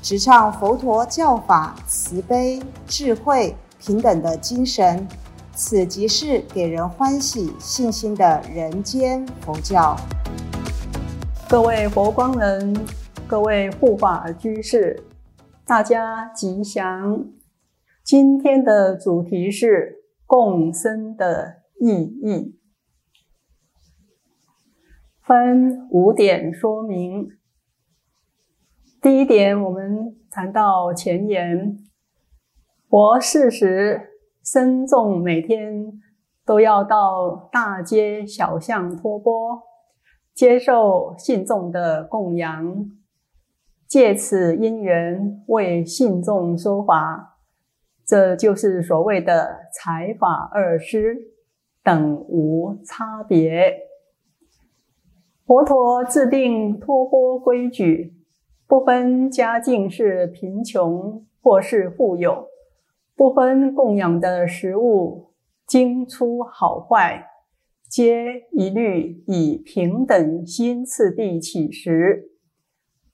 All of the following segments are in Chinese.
直唱佛陀教法慈悲、智慧、平等的精神。此即是给人欢喜、信心的人间佛教。各位佛光人，各位护法居士，大家吉祥。今天的主题是共生的意义，分五点说明。第一点，我们谈到前言，佛事实。僧众每天都要到大街小巷托钵，接受信众的供养，借此因缘为信众说法，这就是所谓的财法二施，等无差别。佛陀制定托钵规矩，不分家境是贫穷或是富有。不分供养的食物精粗好坏，皆一律以平等心次第起食，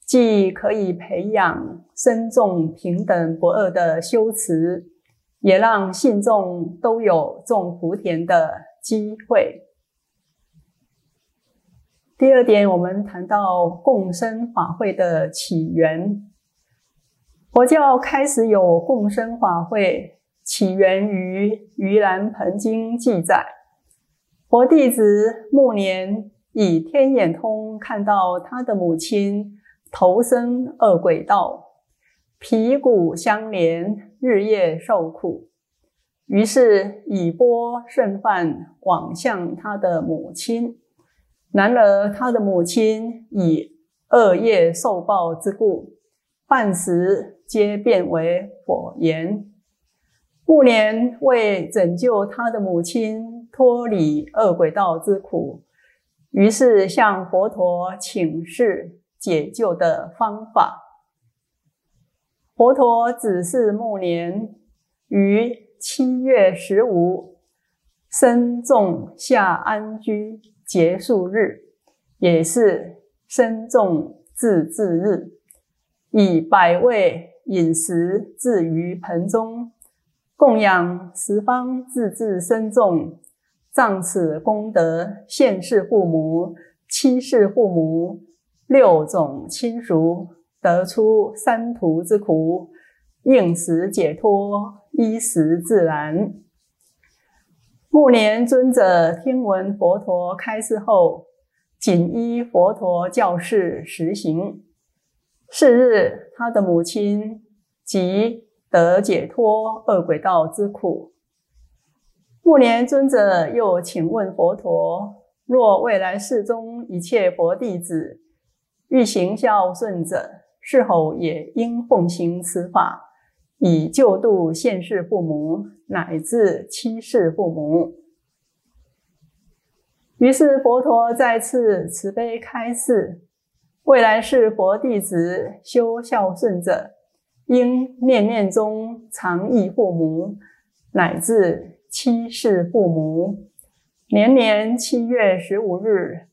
既可以培养身众平等不二的修持，也让信众都有种福田的机会。第二点，我们谈到共生法会的起源。佛教开始有共生法会，起源于《盂兰盆经》记载。佛弟子暮年以天眼通看到他的母亲投生恶鬼道，皮骨相连，日夜受苦，于是以钵盛饭往向他的母亲。然而他的母亲以恶业受报之故，饭食。皆变为火焰。暮年为拯救他的母亲脱离恶鬼道之苦，于是向佛陀请示解救的方法。佛陀指示暮年于七月十五生众下安居结束日，也是身众自治日，以百味。饮食置于盆中，供养十方自治身众，仗此功德，现世父母、七世父母、六种亲属，得出三途之苦，应时解脱，衣食自然。暮年尊者听闻佛陀开示后，谨依佛陀教示实行。是日，他的母亲即得解脱恶鬼道之苦。暮年尊者又请问佛陀：若未来世中一切佛弟子欲行孝顺者，是否也应奉行此法，以救度现世父母乃至七世父母？于是佛陀再次慈悲开示。未来是佛弟子修孝顺者，应念念中常忆父母，乃至七世父母。年年七月十五日，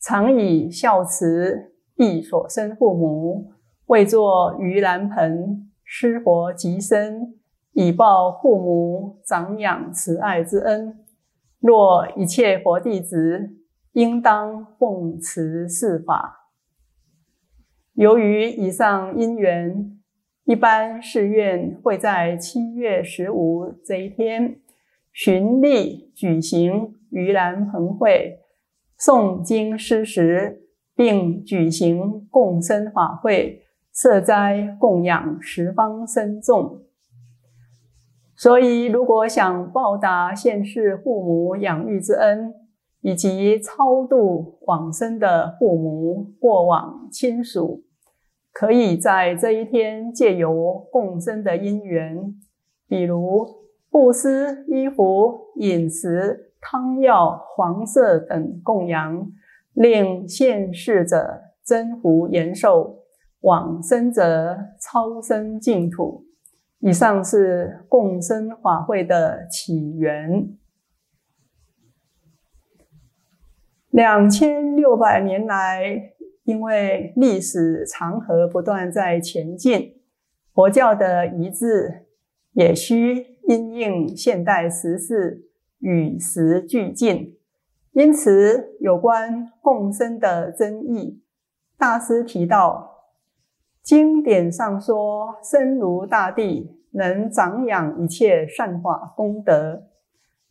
常以孝慈忆所生父母，为作盂兰盆，施佛及身，以报父母长养慈爱之恩。若一切佛弟子，应当奉持是法。由于以上因缘，一般寺院会在七月十五这一天循例举行盂兰盆会、诵经施食，并举行共生法会、设斋供养十方僧众。所以，如果想报答现世父母养育之恩，以及超度往生的父母、过往亲属，可以在这一天借由共生的因缘，比如布施、衣服、饮食、汤药、黄色等供养，令现世者增福延寿，往生者超生净土。以上是共生法会的起源。两千六百年来。因为历史长河不断在前进，佛教的遗志也需因应现代时事与时俱进。因此，有关共生的争议，大师提到，经典上说，生如大地，能长养一切善法功德。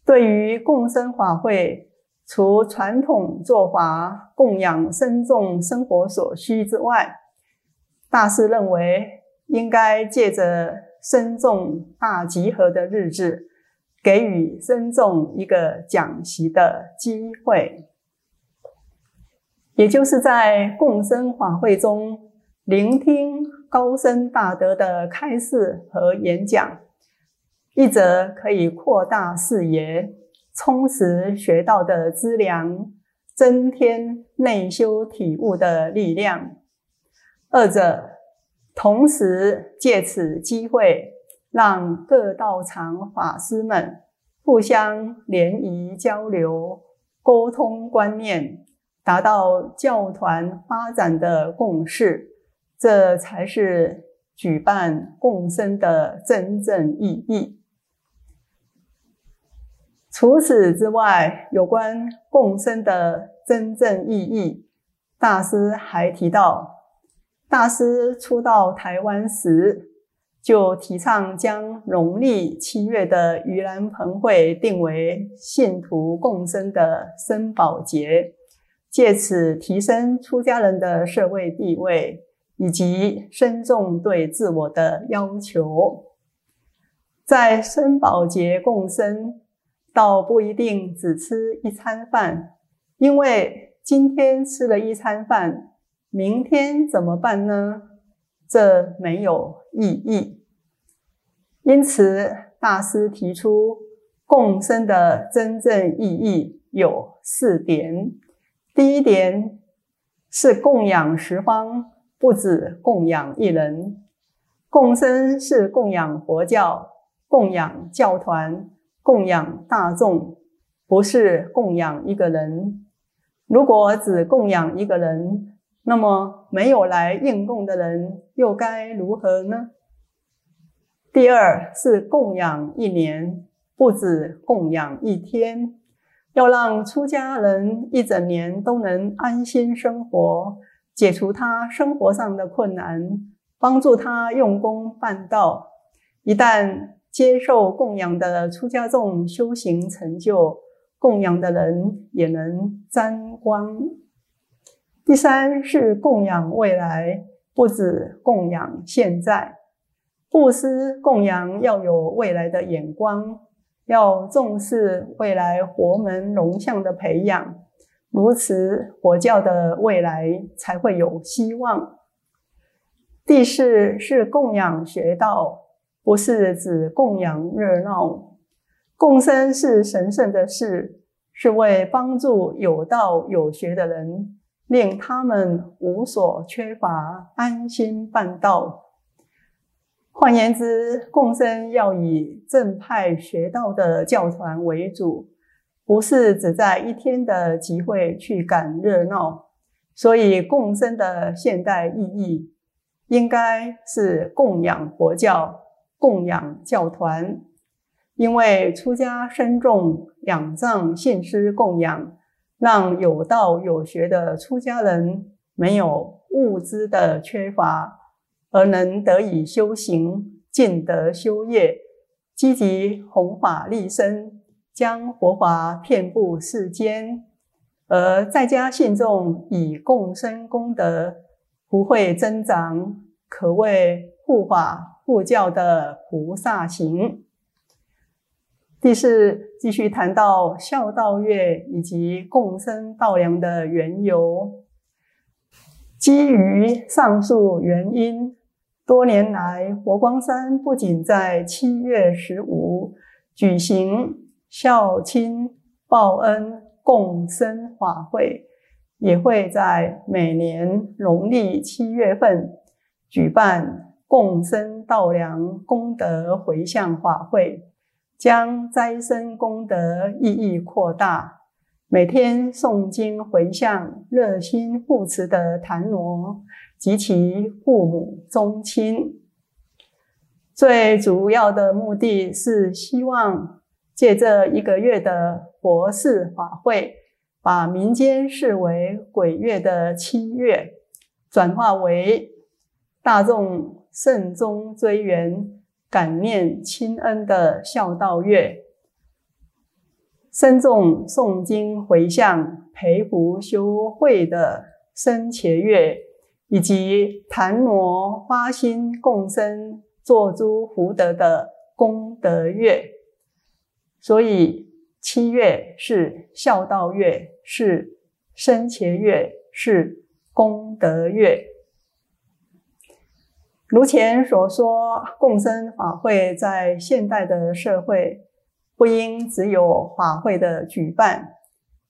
对于共生法会。除传统做法供养僧众生活所需之外，大师认为应该借着僧众大集合的日子，给予僧众一个讲习的机会，也就是在共生法会中聆听高僧大德的开示和演讲，一则可以扩大视野。充实学到的资粮，增添内修体悟的力量。二者同时借此机会，让各道场法师们互相联谊交流、沟通观念，达到教团发展的共识，这才是举办共生的真正意义。除此之外，有关共生的真正意义，大师还提到，大师初到台湾时，就提倡将农历七月的盂兰盆会定为信徒共生的生宝节，借此提升出家人的社会地位以及深重对自我的要求，在生宝节共生。倒不一定只吃一餐饭，因为今天吃了一餐饭，明天怎么办呢？这没有意义。因此，大师提出共生的真正意义有四点。第一点是供养十方，不止供养一人。共生是供养佛教，供养教团。供养大众不是供养一个人。如果只供养一个人，那么没有来应供的人又该如何呢？第二是供养一年，不止供养一天，要让出家人一整年都能安心生活，解除他生活上的困难，帮助他用功办道。一旦接受供养的出家众修行成就，供养的人也能沾光。第三是供养未来，不止供养现在。布施供养要有未来的眼光，要重视未来佛门龙象的培养，如此佛教的未来才会有希望。第四是供养学道。不是指供养热闹，共生是神圣的事，是为帮助有道有学的人，令他们无所缺乏，安心办道。换言之，共生要以正派学道的教团为主，不是只在一天的集会去赶热闹。所以，共生的现代意义，应该是供养佛教。供养教团，因为出家身重仰仗信师供养，让有道有学的出家人没有物资的缺乏，而能得以修行、尽德修业，积极弘法利生，将佛法遍布世间，而在家信众以共生功德不会增长，可谓护法。护教的菩萨行。第四，继续谈到孝道月以及共生道良的缘由。基于上述原因，多年来佛光山不仅在七月十五举行孝亲报恩共生法会，也会在每年农历七月份举办共生稻粮功德回向法会，将斋生功德意义扩大。每天诵经回向，热心护持的檀罗及其父母宗亲，最主要的目的是希望借这一个月的佛事法会，把民间视为鬼月的七月，转化为大众慎终追远、感念亲恩的孝道月。深重诵经回向、培福修慧的生前月，以及檀罗发心共生、做诸福德的功德月，所以七月是孝道月，是生前月，是功德月。如前所说，共生法会在现代的社会。不应只有法会的举办，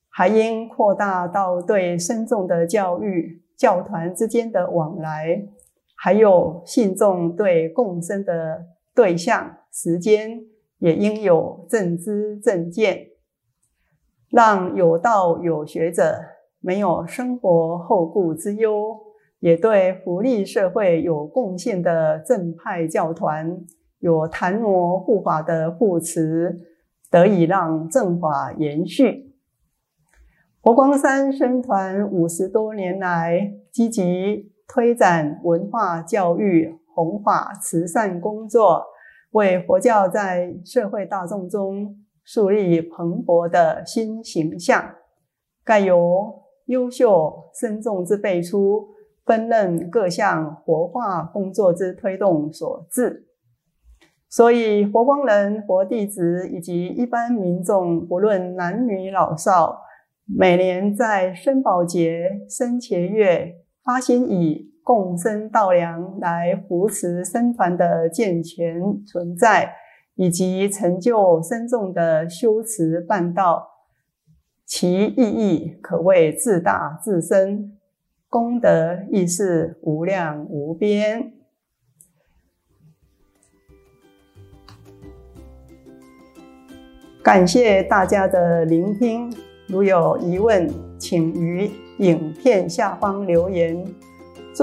还应扩大到对僧众的教育、教团之间的往来，还有信众对共生的对象、时间，也应有正知正见，让有道有学者没有生活后顾之忧，也对福利社会有贡献的正派教团，有檀罗护法的护持。得以让正法延续。佛光山僧团五十多年来，积极推展文化教育、弘法慈善工作，为佛教在社会大众中树立蓬勃的新形象。盖由优秀僧众之辈出，分任各项活化工作之推动所致。所以，佛光人、佛弟子以及一般民众，不论男女老少，每年在生宝节、生前月，发心以共生稻粮来扶持僧团的健全存在，以及成就僧众的修持办道，其意义可谓自大自深，功德亦是无量无边。感谢大家的聆听，如有疑问，请于影片下方留言。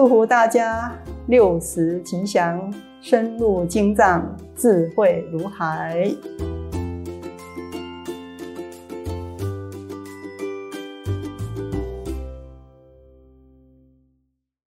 祝福大家六十吉祥，深入经藏，智慧如海。